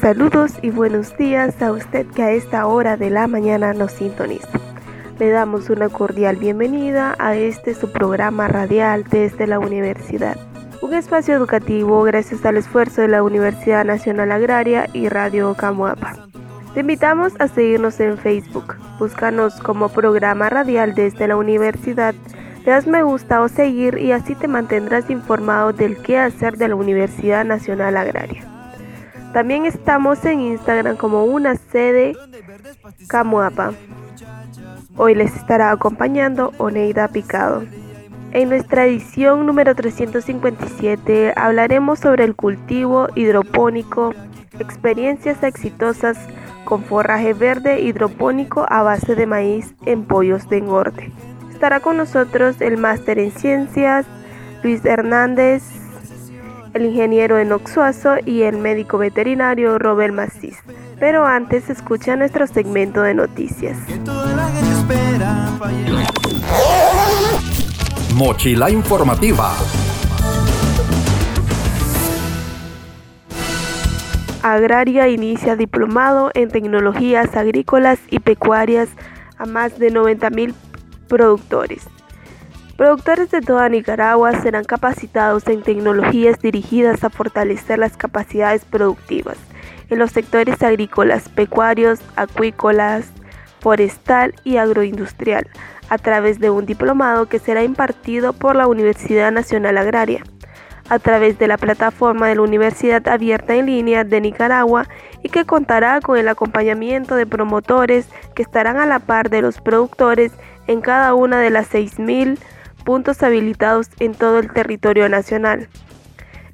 Saludos y buenos días a usted que a esta hora de la mañana nos sintoniza. Le damos una cordial bienvenida a este su programa radial desde la universidad. Un espacio educativo gracias al esfuerzo de la Universidad Nacional Agraria y Radio Camuapa. Te invitamos a seguirnos en Facebook. Búscanos como programa radial desde la universidad. Das me gusta o seguir y así te mantendrás informado del qué hacer de la Universidad Nacional Agraria. También estamos en Instagram como una sede Camuapa. Hoy les estará acompañando Oneida Picado. En nuestra edición número 357 hablaremos sobre el cultivo hidropónico, experiencias exitosas con forraje verde hidropónico a base de maíz en pollos de engorde. Estará con nosotros el máster en ciencias, Luis Hernández el ingeniero Enox Suazo y el médico veterinario Robert Macis. Pero antes escucha nuestro segmento de noticias. Mochila informativa. Agraria inicia diplomado en tecnologías agrícolas y pecuarias a más de 90.000 productores. Productores de toda Nicaragua serán capacitados en tecnologías dirigidas a fortalecer las capacidades productivas en los sectores agrícolas, pecuarios, acuícolas, forestal y agroindustrial, a través de un diplomado que será impartido por la Universidad Nacional Agraria, a través de la plataforma de la Universidad Abierta en Línea de Nicaragua y que contará con el acompañamiento de promotores que estarán a la par de los productores en cada una de las 6.000 puntos habilitados en todo el territorio nacional.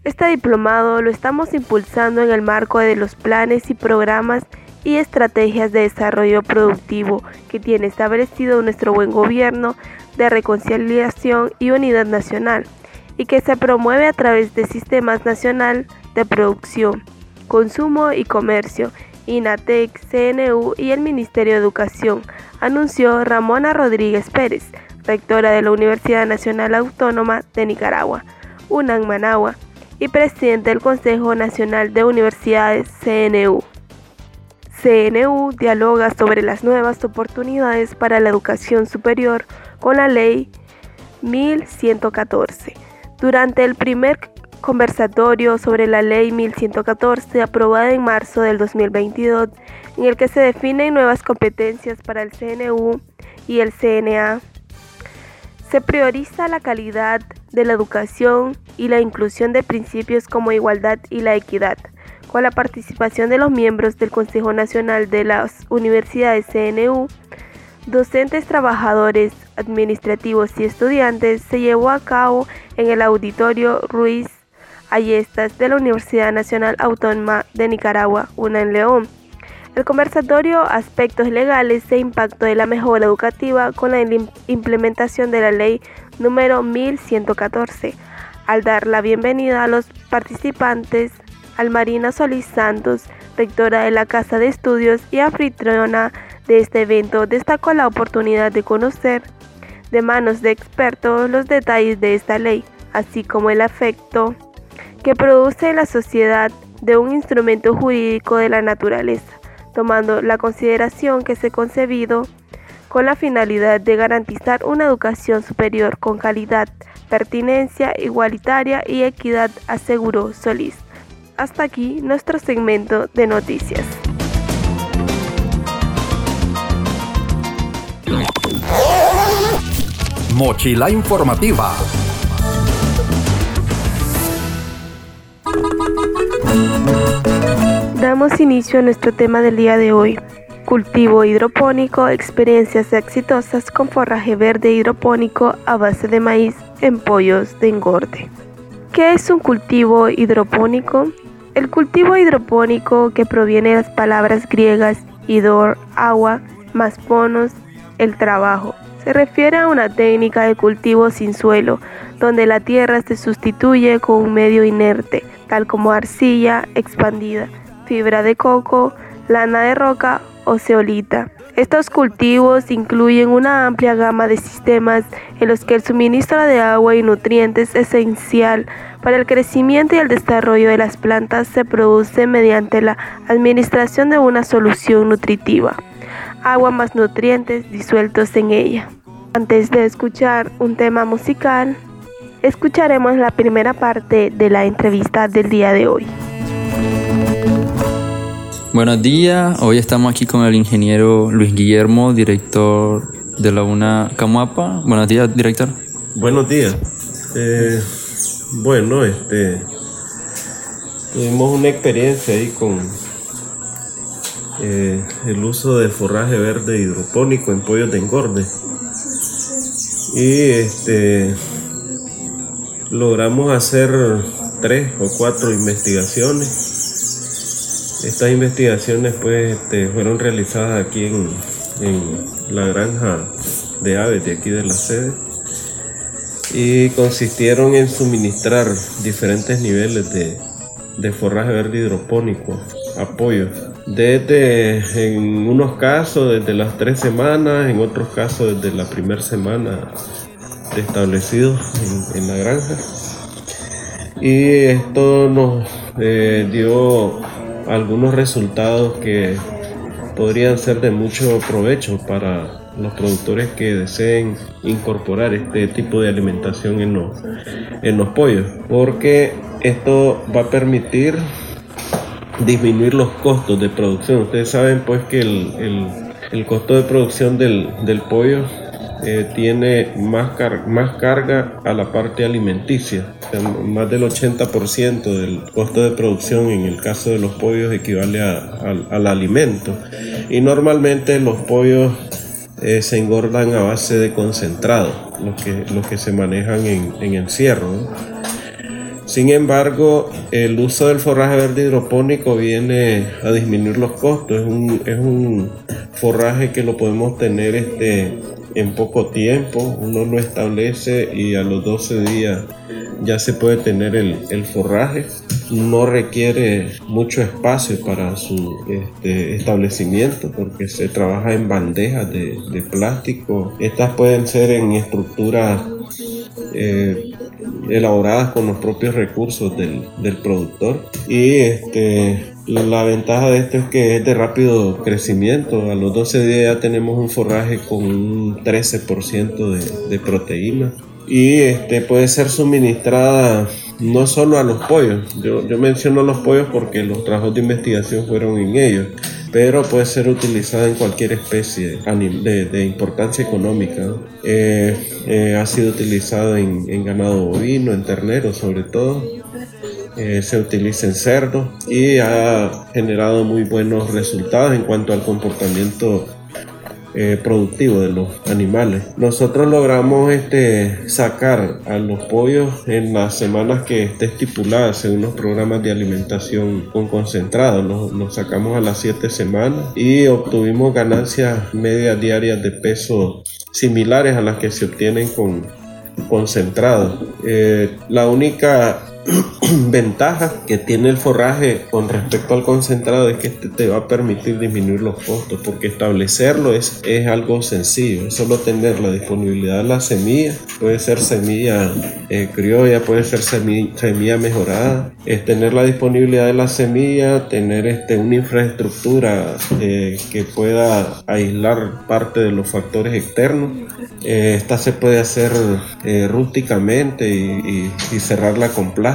Este diplomado lo estamos impulsando en el marco de los planes y programas y estrategias de desarrollo productivo que tiene establecido nuestro buen gobierno de reconciliación y unidad nacional y que se promueve a través de sistemas nacional de producción, consumo y comercio, INATEC, CNU y el Ministerio de Educación, anunció Ramona Rodríguez Pérez, rectora de la Universidad Nacional Autónoma de Nicaragua, UNAM Managua, y presidente del Consejo Nacional de Universidades CNU. CNU dialoga sobre las nuevas oportunidades para la educación superior con la ley 1114. Durante el primer conversatorio sobre la ley 1114 aprobada en marzo del 2022, en el que se definen nuevas competencias para el CNU y el CNA, se prioriza la calidad de la educación y la inclusión de principios como igualdad y la equidad. Con la participación de los miembros del Consejo Nacional de las Universidades CNU, docentes, trabajadores administrativos y estudiantes, se llevó a cabo en el auditorio Ruiz Ayestas de la Universidad Nacional Autónoma de Nicaragua, una en León. El conversatorio Aspectos legales e impacto de la mejora educativa con la implementación de la ley número 1114. Al dar la bienvenida a los participantes, Almarina Solís Santos, rectora de la Casa de Estudios y anfitriona de este evento, destacó la oportunidad de conocer de manos de expertos los detalles de esta ley, así como el efecto que produce la sociedad de un instrumento jurídico de la naturaleza tomando la consideración que se concebido con la finalidad de garantizar una educación superior con calidad, pertinencia igualitaria y equidad, aseguró Solís. Hasta aquí nuestro segmento de noticias. Mochila informativa. Damos inicio a nuestro tema del día de hoy. Cultivo hidropónico, experiencias exitosas con forraje verde hidropónico a base de maíz en pollos de engorde. ¿Qué es un cultivo hidropónico? El cultivo hidropónico, que proviene de las palabras griegas hidor, agua, más ponos, el trabajo, se refiere a una técnica de cultivo sin suelo, donde la tierra se sustituye con un medio inerte, tal como arcilla expandida, fibra de coco, lana de roca o ceolita. Estos cultivos incluyen una amplia gama de sistemas en los que el suministro de agua y nutrientes esencial para el crecimiento y el desarrollo de las plantas se produce mediante la administración de una solución nutritiva, agua más nutrientes disueltos en ella. Antes de escuchar un tema musical, escucharemos la primera parte de la entrevista del día de hoy. Buenos días, hoy estamos aquí con el ingeniero Luis Guillermo, director de la UNA Camuapa. Buenos días, director. Buenos días. Eh, bueno, este tuvimos una experiencia ahí con eh, el uso de forraje verde hidropónico en pollos de engorde. Y este logramos hacer tres o cuatro investigaciones. Estas investigaciones pues este, fueron realizadas aquí en, la granja de aves de aquí de la sede. Y consistieron en suministrar diferentes niveles de, forraje verde hidropónico, apoyos, desde en unos casos desde las tres semanas, en otros casos desde la primera semana de establecidos en, la granja. Y esto nos eh, dio algunos resultados que podrían ser de mucho provecho para los productores que deseen incorporar este tipo de alimentación en los, en los pollos, porque esto va a permitir disminuir los costos de producción. Ustedes saben pues que el, el, costo de producción del, del pollo eh, tiene más, más carga a la parte alimenticia. más del 80% del costo de producción en el caso de los pollos equivale al alimento. Y normalmente los pollos eh, se engordan a base de concentrado, los que, los que se manejan en, en encierro. Sin embargo, el uso del forraje verde hidropónico viene a disminuir los costos. Es un, es un forraje que lo podemos tener este, en poco tiempo, uno lo establece y a los 12 días ya se puede tener el, forraje. No requiere mucho espacio para su este, establecimiento porque se trabaja en bandejas de, plástico. Estas pueden ser en estructuras eh, elaboradas con los propios recursos del, del productor. Y este, la ventaja de esto es que es de rápido crecimiento. A los 12 días ya tenemos un forraje con un 13% de, de proteína. Y este puede ser suministrada no solo a los pollos. Yo, yo menciono los pollos porque los trabajos de investigación fueron en ellos pero puede ser utilizada en cualquier especie de, importancia económica. Eh, eh, ha sido utilizado en, en, ganado bovino, en ternero sobre todo, eh, se utiliza en cerdo y ha generado muy buenos resultados en cuanto al comportamiento eh, productivo de los animales. Nosotros logramos este, sacar a los pollos en las semanas que esté estipuladas según los programas de alimentación con concentrado. Los, sacamos a las 7 semanas y obtuvimos ganancias medias diarias de peso similares a las que se obtienen con concentrado. Eh, la única ventaja que tiene el forraje con respecto al concentrado es que este te va a permitir disminuir los costos porque establecerlo es, es algo sencillo, es solo tener la disponibilidad de la semilla, puede ser semilla eh, criolla, puede ser semilla, mejorada, es tener la disponibilidad de la semilla, tener este, una infraestructura eh, que pueda aislar parte de los factores externos. Eh, esta se puede hacer rústicamente y, y cerrarla con plástico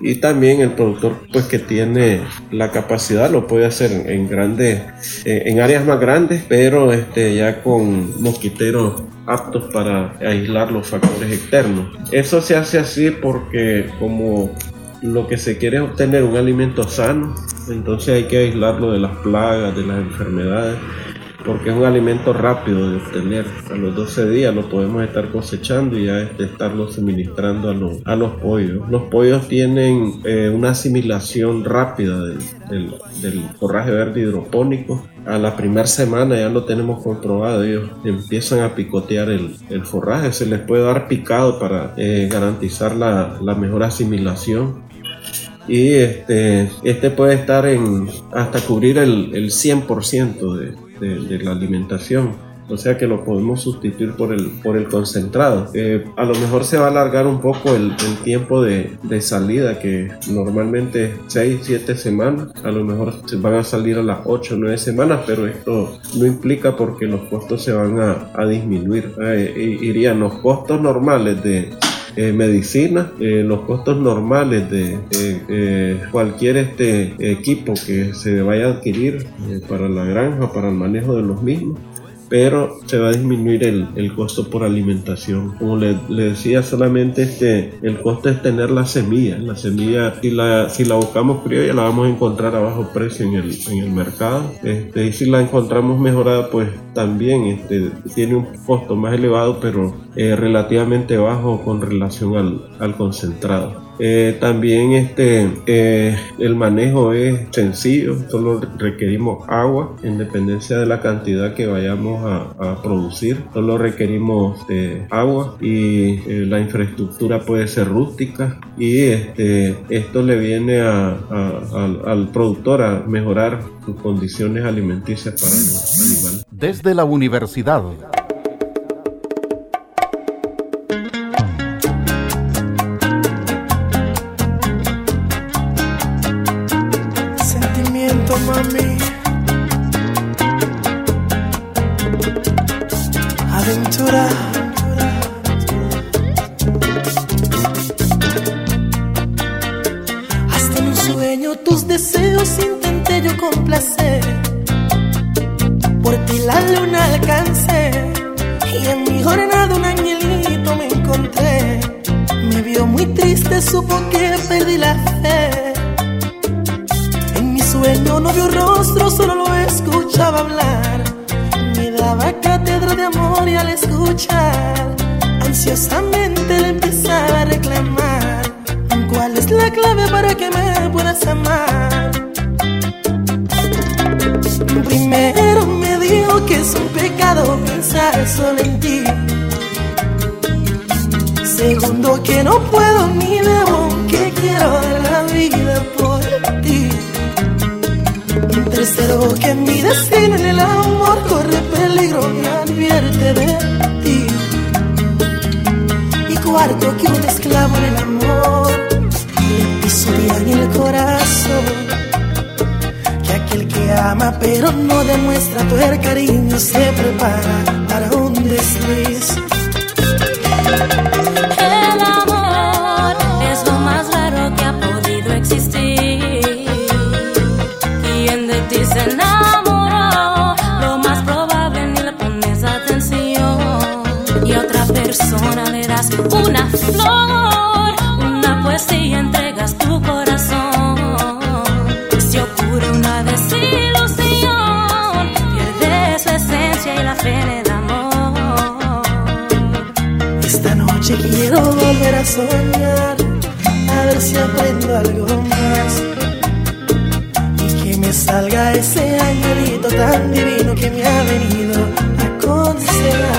y también el productor pues que tiene la capacidad lo puede hacer en grandes en áreas más grandes pero este ya con mosquiteros aptos para aislar los factores externos. Eso se hace así porque como lo que se quiere es obtener un alimento sano entonces hay que aislarlo de las plagas de las enfermedades porque es un alimento rápido de obtener. A los 12 días lo podemos estar cosechando y ya este, estarlo suministrando a los, a los pollos. Los pollos tienen eh, una asimilación rápida del, del, del forraje verde hidropónico a la primera semana ya lo tenemos comprobado, ellos empiezan a picotear el, el forraje, se les puede dar picado para eh, garantizar la, la, mejor asimilación. Y este, este puede estar en hasta cubrir el, el 100% de, de, la alimentación o sea que lo podemos sustituir por el, por el concentrado. Eh, a lo mejor se va a alargar un poco el, tiempo de, salida, que normalmente 6, 7 semanas, a lo mejor se van a salir a las 8, 9 semanas, pero esto no implica porque los costos se van a, disminuir. Eh, irían los costos normales de eh, medicina, eh, los costos normales de eh, cualquier este equipo que se vaya a adquirir para la granja, para el manejo de los mismos, pero se va a disminuir el, el costo por alimentación. Como le, decía, solamente este, el costo es tener la semilla. La semilla, si la, si la buscamos criolla, la vamos a encontrar a bajo precio en el, en el mercado. Este, y si la encontramos mejorada, pues también este, tiene un costo más elevado, pero eh, relativamente bajo con relación al, al concentrado. Eh, también este, eh, el manejo es sencillo, solo requerimos agua en dependencia de la cantidad que vayamos a, producir, solo requerimos eh, agua y eh, la infraestructura puede ser rústica y este, esto le viene al, al productor a mejorar sus condiciones alimenticias para los animales. Desde la universidad. Tus deseos intenté yo complacer. Por ti la luna alcancé. Y en mi jornada un angelito me encontré. Me vio muy triste, supo que perdí la fe sueño no vio rostro, solo lo escuchaba hablar. Me daba cátedra de amor y al escuchar, ansiosamente le empezaba a reclamar. ¿Cuál es la clave para que me puedas amar? Primero me dijo que es un pecado pensar solo en ti. Segundo que no puedo ni debo, que quiero dar la vida por ti. Tercero, que mi destino en el amor corre peligro y advierte de ti. Y cuarto, que un esclavo en el amor el corazón. Que aquel que ama pero no demuestra tu cariño se prepara para un desliz. El amor es lo más raro que ha podido existir ti se enamoró, lo más probable ni le pones atención. Y a otra persona le das una flor, soñar, a ver si aprendo algo más me salga ese angelito tan divino que me ha venido a aconsejar.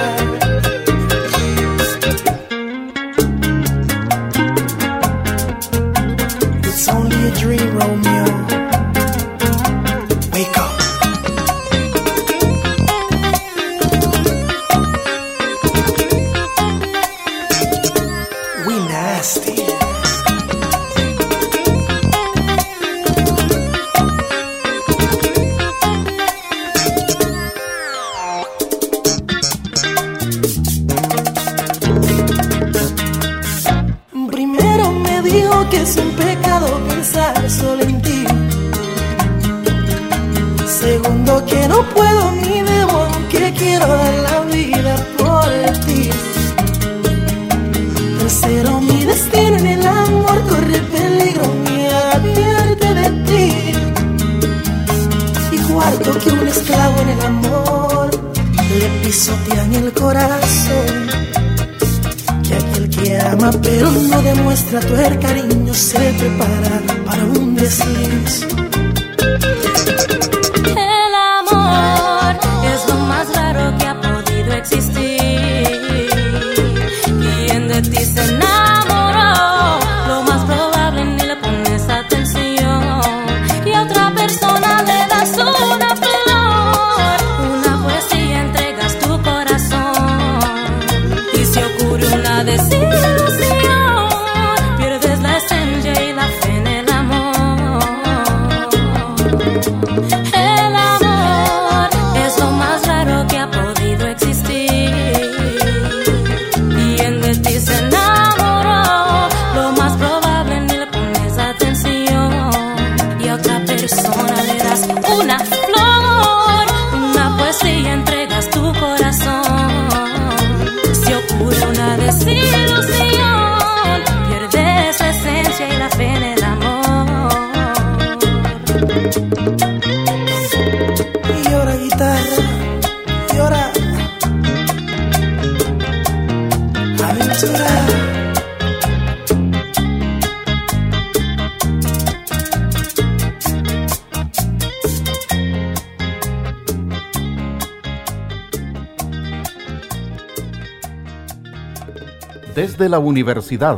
La universidad.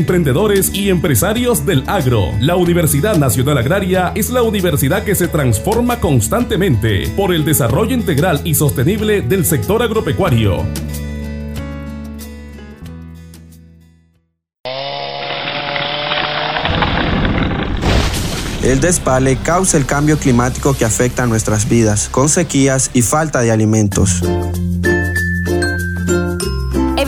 emprendedores y empresarios del agro. La Universidad Nacional Agraria es la universidad que se transforma constantemente por el desarrollo integral y sostenible del sector agropecuario. El despale causa el cambio climático que afecta a nuestras vidas, con sequías y falta de alimentos.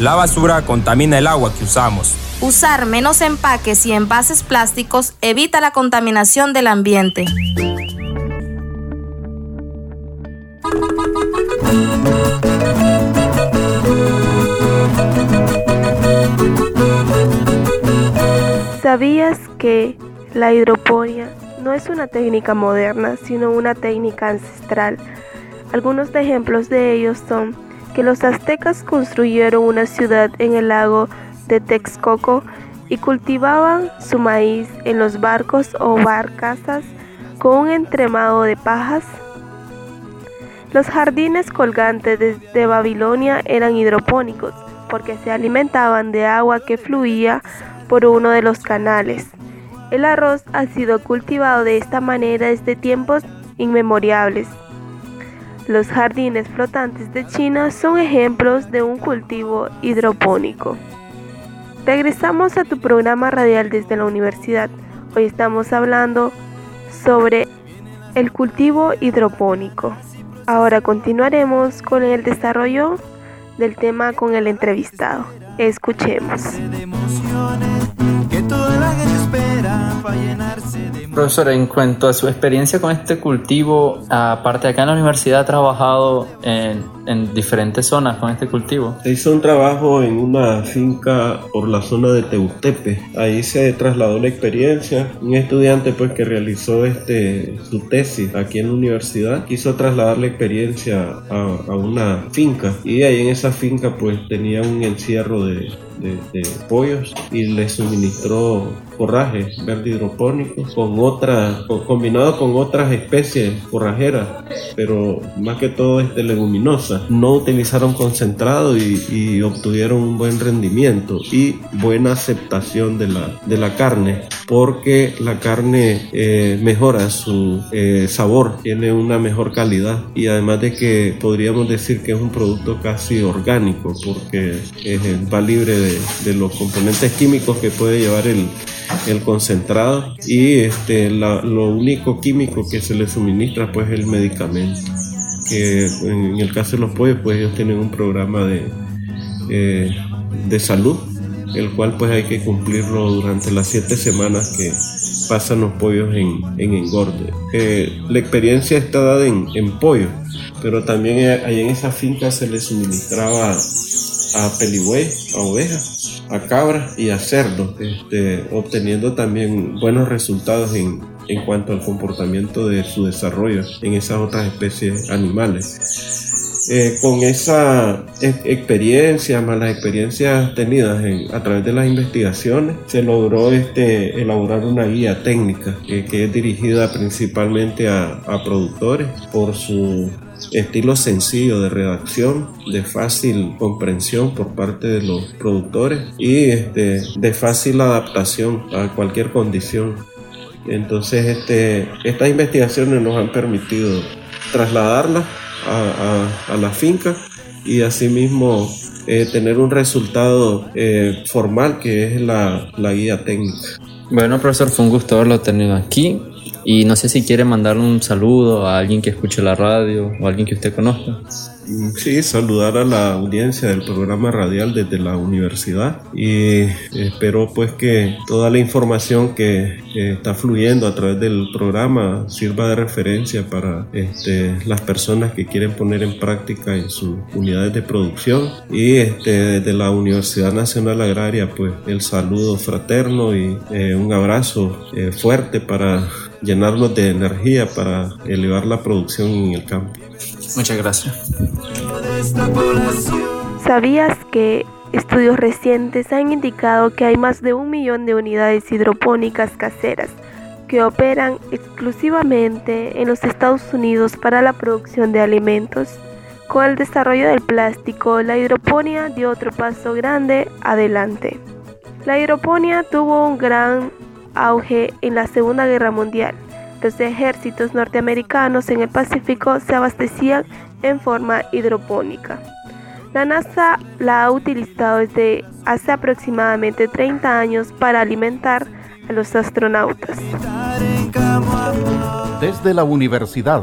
La basura contamina el agua que usamos. Usar menos empaques y envases plásticos evita la contaminación del ambiente. ¿Sabías que la hidroponía no es una técnica moderna, sino una técnica ancestral? Algunos de ejemplos de ellos son que los aztecas construyeron una ciudad en el lago de Texcoco y cultivaban su maíz en los barcos o barcazas con un entremado de pajas. Los jardines colgantes de, de Babilonia eran hidropónicos porque se alimentaban de agua que fluía por uno de los canales. El arroz ha sido cultivado de esta manera desde tiempos inmemoriales. Los jardines flotantes de China son ejemplos de un cultivo hidropónico. Regresamos a tu programa radial desde la universidad. Hoy estamos hablando sobre el cultivo hidropónico. Ahora continuaremos con el desarrollo del tema con el entrevistado. Escuchemos. Profesora, en cuanto a su experiencia con este cultivo, aparte acá en la universidad ha trabajado en, en diferentes zonas con este cultivo. Se hizo un trabajo en una finca por la zona de Teutepe. Ahí se trasladó la experiencia. Un estudiante pues que realizó este su tesis aquí en la universidad quiso trasladar la experiencia a, una finca y ahí en esa finca pues tenía un encierro de, pollos y le suministró forraje verde hidropónico con otra, con- combinado con otras especies forrajeras pero más que todo es de No utilizaron concentrado y, obtuvieron un buen rendimiento y buena aceptación de la, de la carne porque la carne eh, mejora su eh, sabor, tiene una mejor calidad y además de que podríamos decir que es un producto casi orgánico porque eh, va libre de, los componentes químicos que puede llevar el, el concentrado y este, lo único químico que se le suministra pues es el medicamento que en el caso de los pollos pues ellos tienen un programa de, eh, de salud el cual pues hay que cumplirlo durante las siete semanas que pasan los pollos en, en engorde. Eh, la experiencia está dada en, en pollo, pero también eh, ahí en esa finca se le suministraba a peligüey, a ovejas, a cabras y a cerdos, este, obteniendo también buenos resultados en, en cuanto al comportamiento de su desarrollo en esas otras especies animales. Eh, con esa ex- experiencia, más las experiencias tenidas en- a través de las investigaciones, se logró este, elaborar una guía técnica eh, que es dirigida principalmente a, a productores por su estilo sencillo de redacción, de fácil comprensión por parte de los productores y este, de fácil adaptación a cualquier condición. Entonces, este, estas investigaciones nos han permitido trasladarlas a, la finca y asimismo eh, tener un resultado eh, formal que es la guía técnica. Bueno, profesor, fue un gusto haberlo tenido aquí. Y no sé si quiere mandarle un saludo a alguien que escuche la radio o a alguien que usted conozca. Sí, saludar a la audiencia del programa radial desde la universidad y espero pues que toda la información que, que está fluyendo a través del programa sirva de referencia para este, las personas que quieren poner en práctica en sus unidades de producción y este, desde la Universidad Nacional Agraria pues el saludo fraterno y eh, un abrazo eh, fuerte para llenarnos de energía para elevar la producción en el campo. Muchas gracias. ¿Sabías que estudios recientes han indicado que hay más de un millón de unidades hidropónicas caseras que operan exclusivamente en los Estados Unidos para la producción de alimentos? Con el desarrollo del plástico, la hidroponía dio otro paso grande adelante. La hidroponía tuvo un gran auge en la Segunda Guerra Mundial. Los ejércitos norteamericanos en el Pacífico se abastecían en forma hidropónica. La NASA la ha utilizado desde hace aproximadamente 30 años para alimentar a los astronautas. Desde la universidad.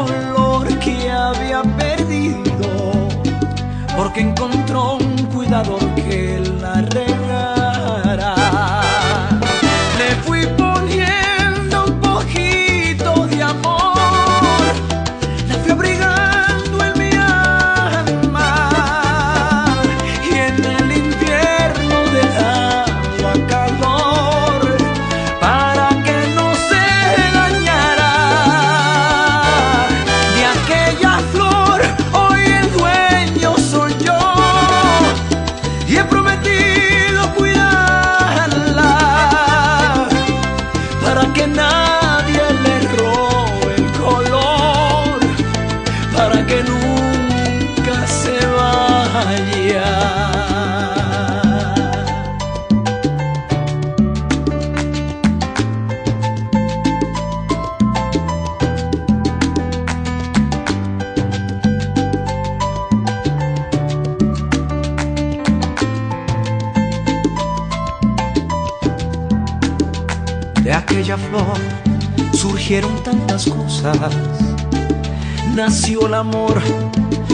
perdido porque encontró un cuidador que la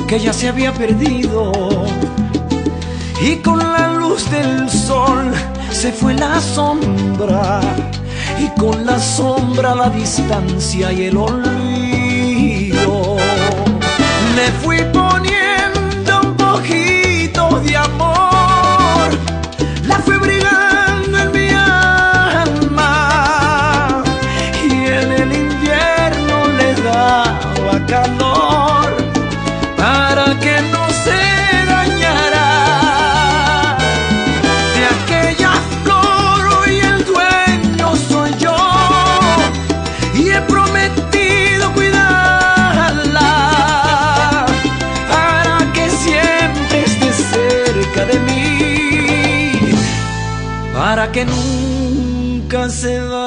que ya se había perdido. Y con la luz del sol se fue la sombra. Y con la sombra la distancia y el olvido. Le fui poniendo un poquito de amor. Que nunca se vaya.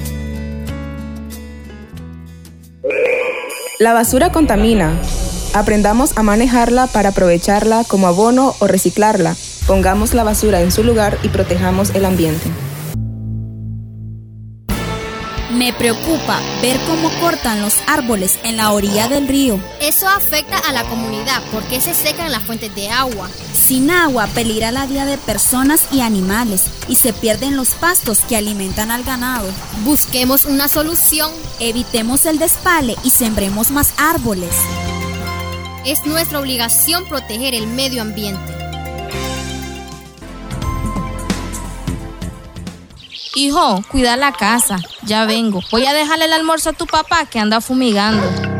La basura contamina. Aprendamos a manejarla para aprovecharla como abono o reciclarla. Pongamos la basura en su lugar y protejamos el ambiente. Me preocupa ver cómo cortan los árboles en la orilla del río. Eso afecta a la comunidad porque se secan las fuentes de agua. Sin agua peligra la vida de personas y animales y se pierden los pastos que alimentan al ganado. Busquemos una solución. Evitemos el despale y sembremos más árboles. Es nuestra obligación proteger el medio ambiente. Hijo, cuida la casa. Ya vengo. Voy a dejarle el almuerzo a tu papá que anda fumigando.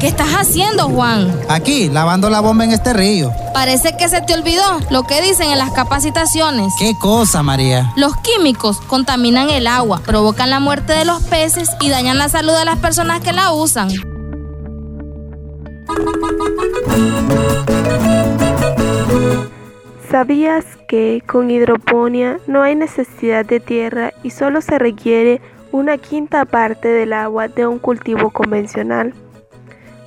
¿Qué estás haciendo, Juan? Aquí, lavando la bomba en este río. Parece que se te olvidó lo que dicen en las capacitaciones. ¿Qué cosa, María? Los químicos contaminan el agua, provocan la muerte de los peces y dañan la salud de las personas que la usan. ¿Sabías que con hidroponía no hay necesidad de tierra y solo se requiere una quinta parte del agua de un cultivo convencional?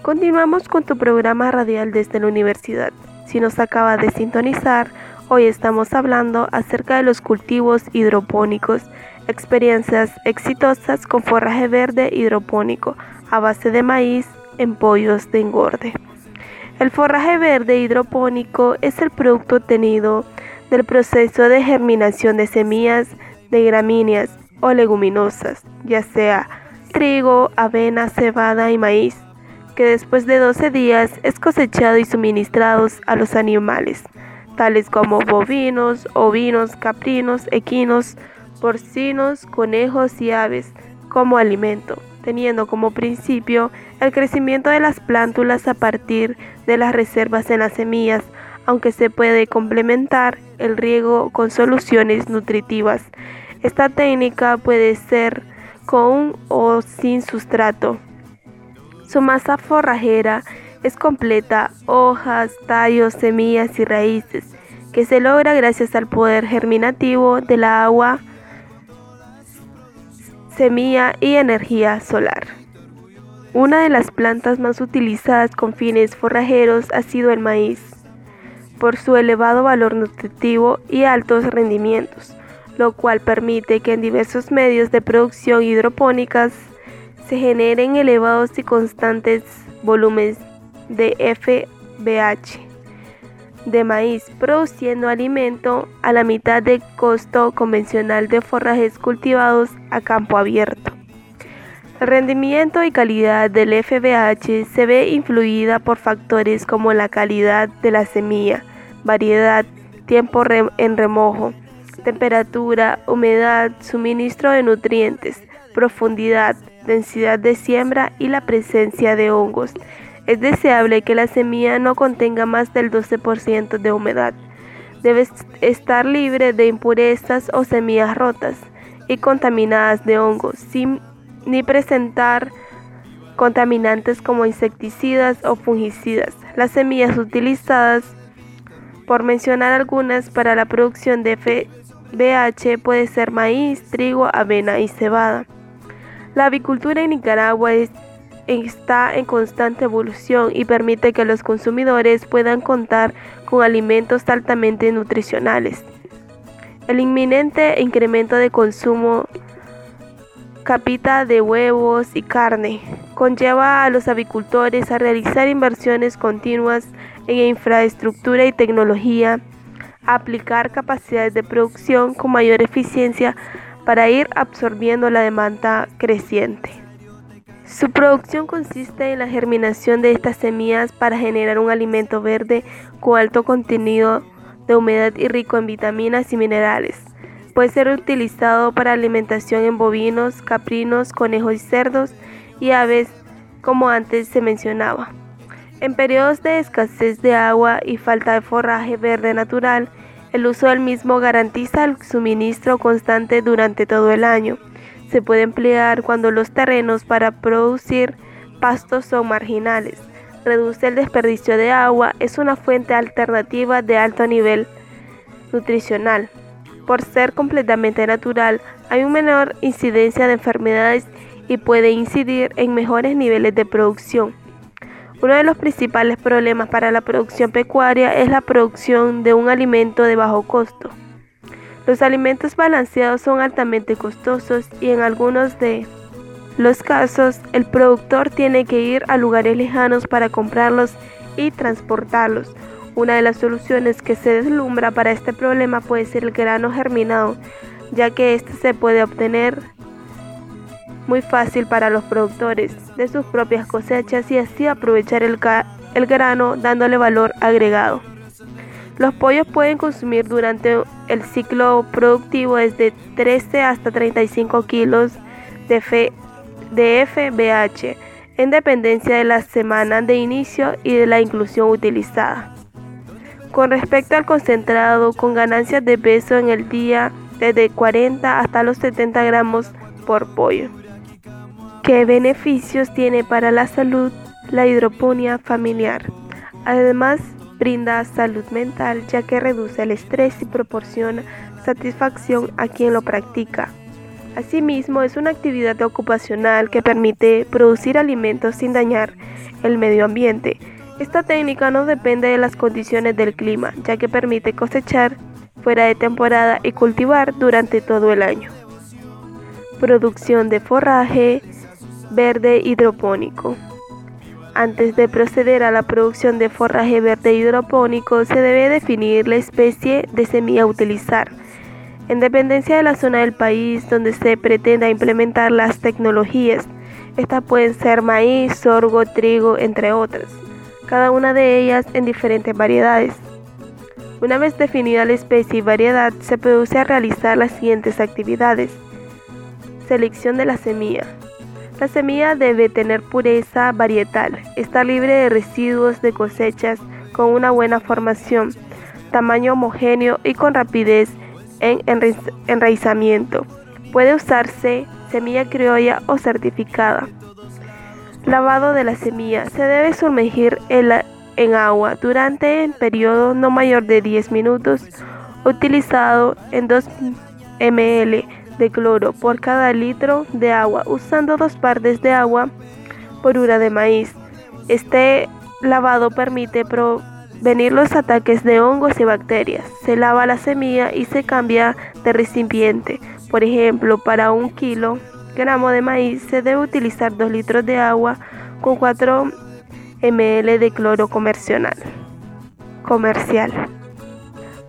Continuamos con tu programa radial desde la universidad. Si nos acaba de sintonizar, hoy estamos hablando acerca de los cultivos hidropónicos, experiencias exitosas con forraje verde hidropónico a base de maíz en pollos de engorde. El forraje verde hidropónico es el producto obtenido del proceso de germinación de semillas de gramíneas o leguminosas, ya sea trigo, avena, cebada y maíz, que después de 12 días es cosechado y suministrados a los animales, tales como bovinos, ovinos, caprinos, equinos, porcinos, conejos y aves, como alimento, teniendo como principio el crecimiento de las plántulas a partir de las reservas en las semillas, aunque se puede complementar el riego con soluciones nutritivas. Esta técnica puede ser con o sin sustrato. Su masa forrajera es completa, hojas, tallos, semillas y raíces, que se logra gracias al poder germinativo de la agua, semilla y energía solar. Una de las plantas más utilizadas con fines forrajeros ha sido el maíz, por su elevado valor nutritivo y altos rendimientos, lo cual permite que en diversos medios de producción hidropónicas se generen elevados y constantes volúmenes de FBH de maíz, produciendo alimento a la mitad de costo convencional de forrajes cultivados a campo abierto. El rendimiento y calidad del FBH se ve influida por factores como la calidad de la semilla, variedad, tiempo en remojo, temperatura, humedad, suministro de nutrientes, profundidad, densidad de siembra y la presencia de hongos. Es deseable que la semilla no contenga más del 12% de humedad. Debe estar libre de impurezas o semillas rotas y contaminadas de hongos, sin ni presentar contaminantes como insecticidas o fungicidas. Las semillas utilizadas, por mencionar algunas, para la producción de FBH puede ser maíz, trigo, avena y cebada. La avicultura en Nicaragua está en constante evolución y permite que los consumidores puedan contar con alimentos altamente nutricionales. El inminente incremento de consumo capita de huevos y carne conlleva a los avicultores a realizar inversiones continuas en infraestructura y tecnología, aplicar capacidades de producción con mayor eficiencia para ir absorbiendo la demanda creciente. Su producción consiste en la germinación de estas semillas para generar un alimento verde con alto contenido de humedad y rico en vitaminas y minerales. Puede ser utilizado para alimentación en bovinos, caprinos, conejos y cerdos y aves, como antes se mencionaba. En periodos de escasez de agua y falta de forraje verde natural, el uso del mismo garantiza el suministro constante durante todo el año. Se puede emplear cuando los terrenos para producir pastos son marginales. Reduce el desperdicio de agua, es una fuente alternativa de alto nivel nutricional. Por ser completamente natural, hay una menor incidencia de enfermedades y puede incidir en mejores niveles de producción. Uno de los principales problemas para la producción pecuaria es la producción de un alimento de bajo costo. Los alimentos balanceados son altamente costosos y en algunos de los casos el productor tiene que ir a lugares lejanos para comprarlos y transportarlos. Una de las soluciones que se deslumbra para este problema puede ser el grano germinado, ya que este se puede obtener muy fácil para los productores de sus propias cosechas y así aprovechar el, el grano dándole valor agregado. Los pollos pueden consumir durante el ciclo productivo desde 13 hasta 35 kilos de, de FBH en dependencia de la semana de inicio y de la inclusión utilizada. Con respecto al concentrado, con ganancias de peso en el día desde 40 hasta los 70 gramos por pollo. ¿Qué beneficios tiene para la salud la hidroponía familiar? Además, brinda salud mental ya que reduce el estrés y proporciona satisfacción a quien lo practica. Asimismo, es una actividad ocupacional que permite producir alimentos sin dañar el medio ambiente. Esta técnica no depende de las condiciones del clima, ya que permite cosechar fuera de temporada y cultivar durante todo el año. Producción de forraje, verde hidropónico. Antes de proceder a la producción de forraje verde hidropónico se debe definir la especie de semilla a utilizar. En dependencia de la zona del país donde se pretenda implementar las tecnologías, estas pueden ser maíz, sorgo, trigo, entre otras, cada una de ellas en diferentes variedades. Una vez definida la especie y variedad, se produce a realizar las siguientes actividades. Selección de la semilla. La semilla debe tener pureza varietal, estar libre de residuos de cosechas, con una buena formación, tamaño homogéneo y con rapidez en enraizamiento. Puede usarse semilla criolla o certificada. Lavado de la semilla. Se debe sumergir en, agua durante un periodo no mayor de 10 minutos, utilizado en 2 ml de cloro por cada litro de agua, usando dos partes de agua por una de maíz. Este lavado permite prevenir los ataques de hongos y bacterias. Se lava la semilla y se cambia de recipiente. Por ejemplo, para un kilogramo de maíz se debe utilizar 2 litros de agua con 4 ml de cloro comercial.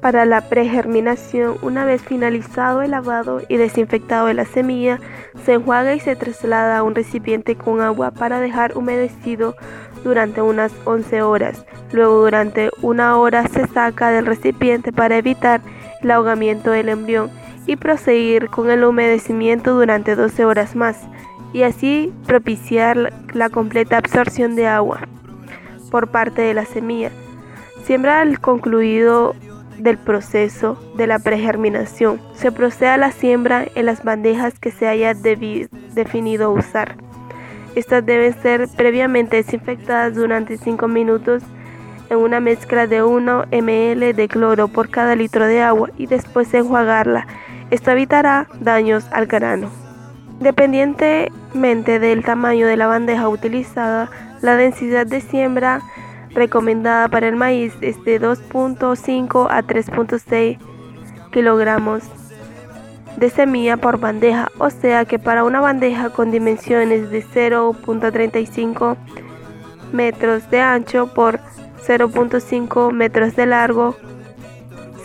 Para la pregerminación, una vez finalizado el lavado y desinfectado de la semilla, se enjuaga y se traslada a un recipiente con agua para dejar humedecido durante unas 11 horas. Luego durante una hora se saca del recipiente para evitar el ahogamiento del embrión y proseguir con el humedecimiento durante 12 horas más y así propiciar la completa absorción de agua por parte de la semilla. Siembra al concluido del proceso de la pregerminación. Se procede a la siembra en las bandejas que se haya definido usar. Estas deben ser previamente desinfectadas durante 5 minutos en una mezcla de 1 ml de cloro por cada litro de agua y después enjuagarla. Esto evitará daños al grano. Independientemente del tamaño de la bandeja utilizada, la densidad de siembra recomendada para el maíz es de 2.5 a 3.6 kilogramos de semilla por bandeja, o sea que para una bandeja con dimensiones de 0.35 metros de ancho por 0.5 metros de largo,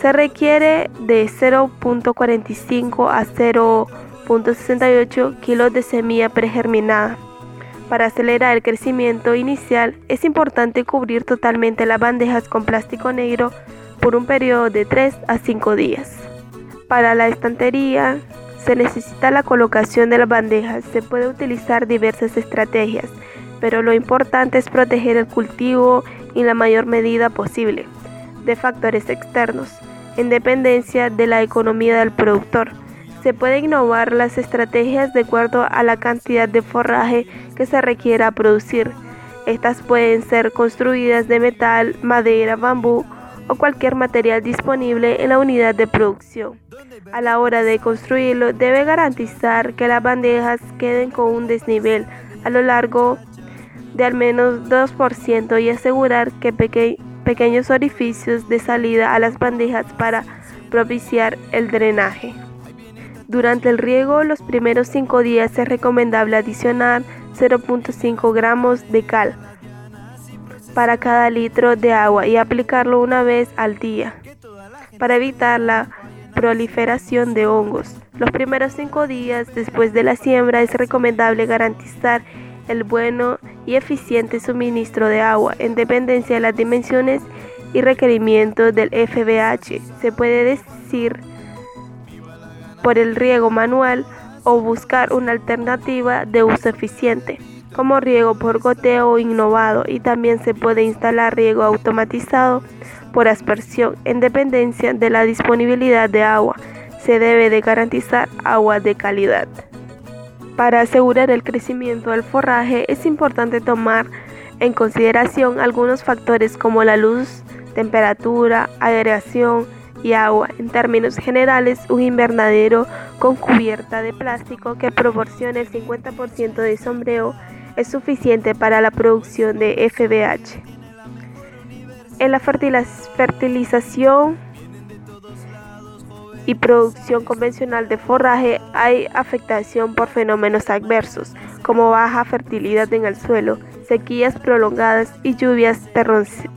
se requiere de 0.45 a 0.68 kilos de semilla pregerminada. Para acelerar el crecimiento inicial es importante cubrir totalmente las bandejas con plástico negro por un periodo de 3 a 5 días. Para la estantería se necesita la colocación de las bandejas. Se puede utilizar diversas estrategias, pero lo importante es proteger el cultivo en la mayor medida posible de factores externos, en dependencia de la economía del productor. Se puede innovar las estrategias de acuerdo a la cantidad de forraje que se requiera producir. Estas pueden ser construidas de metal, madera, bambú o cualquier material disponible en la unidad de producción. A la hora de construirlo, debe garantizar que las bandejas queden con un desnivel a lo largo de al menos 2% y asegurar que pequeños orificios de salida a las bandejas para propiciar el drenaje. Durante el riego, los primeros 5 días es recomendable adicionar 0.5 gramos de cal para cada litro de agua y aplicarlo una vez al día para evitar la proliferación de hongos. Los primeros 5 días después de la siembra es recomendable garantizar el bueno y eficiente suministro de agua en dependencia de las dimensiones y requerimientos del FBH. Se puede decir por el riego manual o buscar una alternativa de uso eficiente, como riego por goteo innovado y también se puede instalar riego automatizado por aspersión en dependencia de la disponibilidad de agua. Se debe de garantizar agua de calidad. Para asegurar el crecimiento del forraje es importante tomar en consideración algunos factores como la luz, temperatura, aireación, y agua. En términos generales, un invernadero con cubierta de plástico que proporcione el 50% de sombreo es suficiente para la producción de FBH. En la fertilización y producción convencional de forraje hay afectación por fenómenos adversos, como baja fertilidad en el suelo, sequías prolongadas y lluvias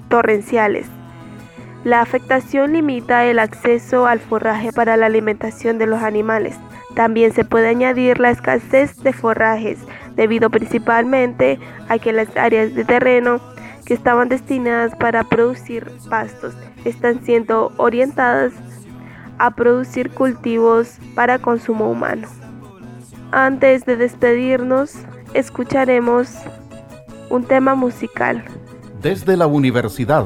torrenciales. La afectación limita el acceso al forraje para la alimentación de los animales. También se puede añadir la escasez de forrajes, debido principalmente a que las áreas de terreno que estaban destinadas para producir pastos están siendo orientadas a producir cultivos para consumo humano. Antes de despedirnos, escucharemos un tema musical. Desde la universidad.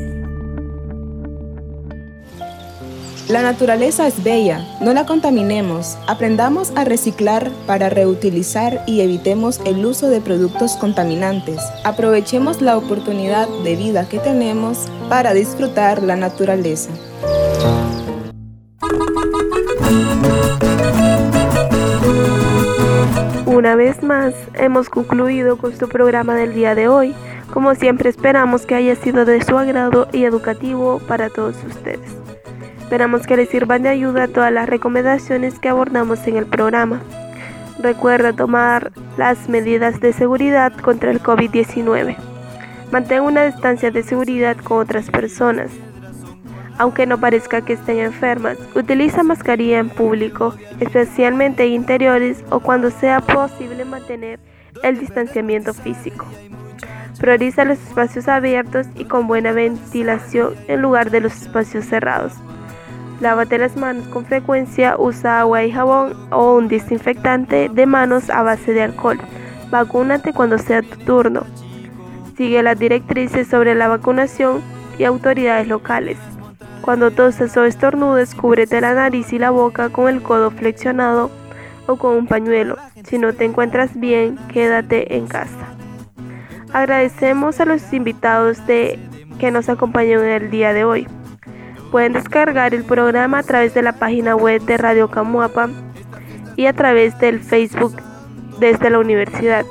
La naturaleza es bella, no la contaminemos. Aprendamos a reciclar para reutilizar y evitemos el uso de productos contaminantes. Aprovechemos la oportunidad de vida que tenemos para disfrutar la naturaleza. Una vez más, hemos concluido con su programa del día de hoy. Como siempre esperamos que haya sido de su agrado y educativo para todos ustedes. Esperamos que les sirvan de ayuda todas las recomendaciones que abordamos en el programa. Recuerda tomar las medidas de seguridad contra el COVID-19. Mantén una distancia de seguridad con otras personas. Aunque no parezca que estén enfermas, utiliza mascarilla en público, especialmente en interiores o cuando sea posible mantener el distanciamiento físico. Prioriza los espacios abiertos y con buena ventilación en lugar de los espacios cerrados. Lávate las manos con frecuencia, usa agua y jabón o un desinfectante de manos a base de alcohol. Vacúnate cuando sea tu turno. Sigue las directrices sobre la vacunación y autoridades locales. Cuando toses o estornudes, cúbrete la nariz y la boca con el codo flexionado o con un pañuelo. Si no te encuentras bien, quédate en casa. Agradecemos a los invitados de que nos acompañan el día de hoy. Pueden descargar el programa a través de la página web de Radio Camuapa y a través del Facebook desde la universidad.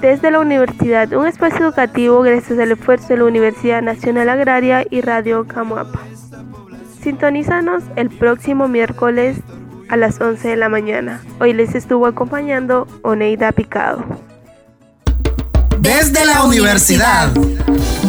Desde la universidad, un espacio educativo gracias al esfuerzo de la Universidad Nacional Agraria y Radio Camuapa. Sintonízanos el próximo miércoles a las 11 de la mañana. Hoy les estuvo acompañando Oneida Picado. Desde la universidad.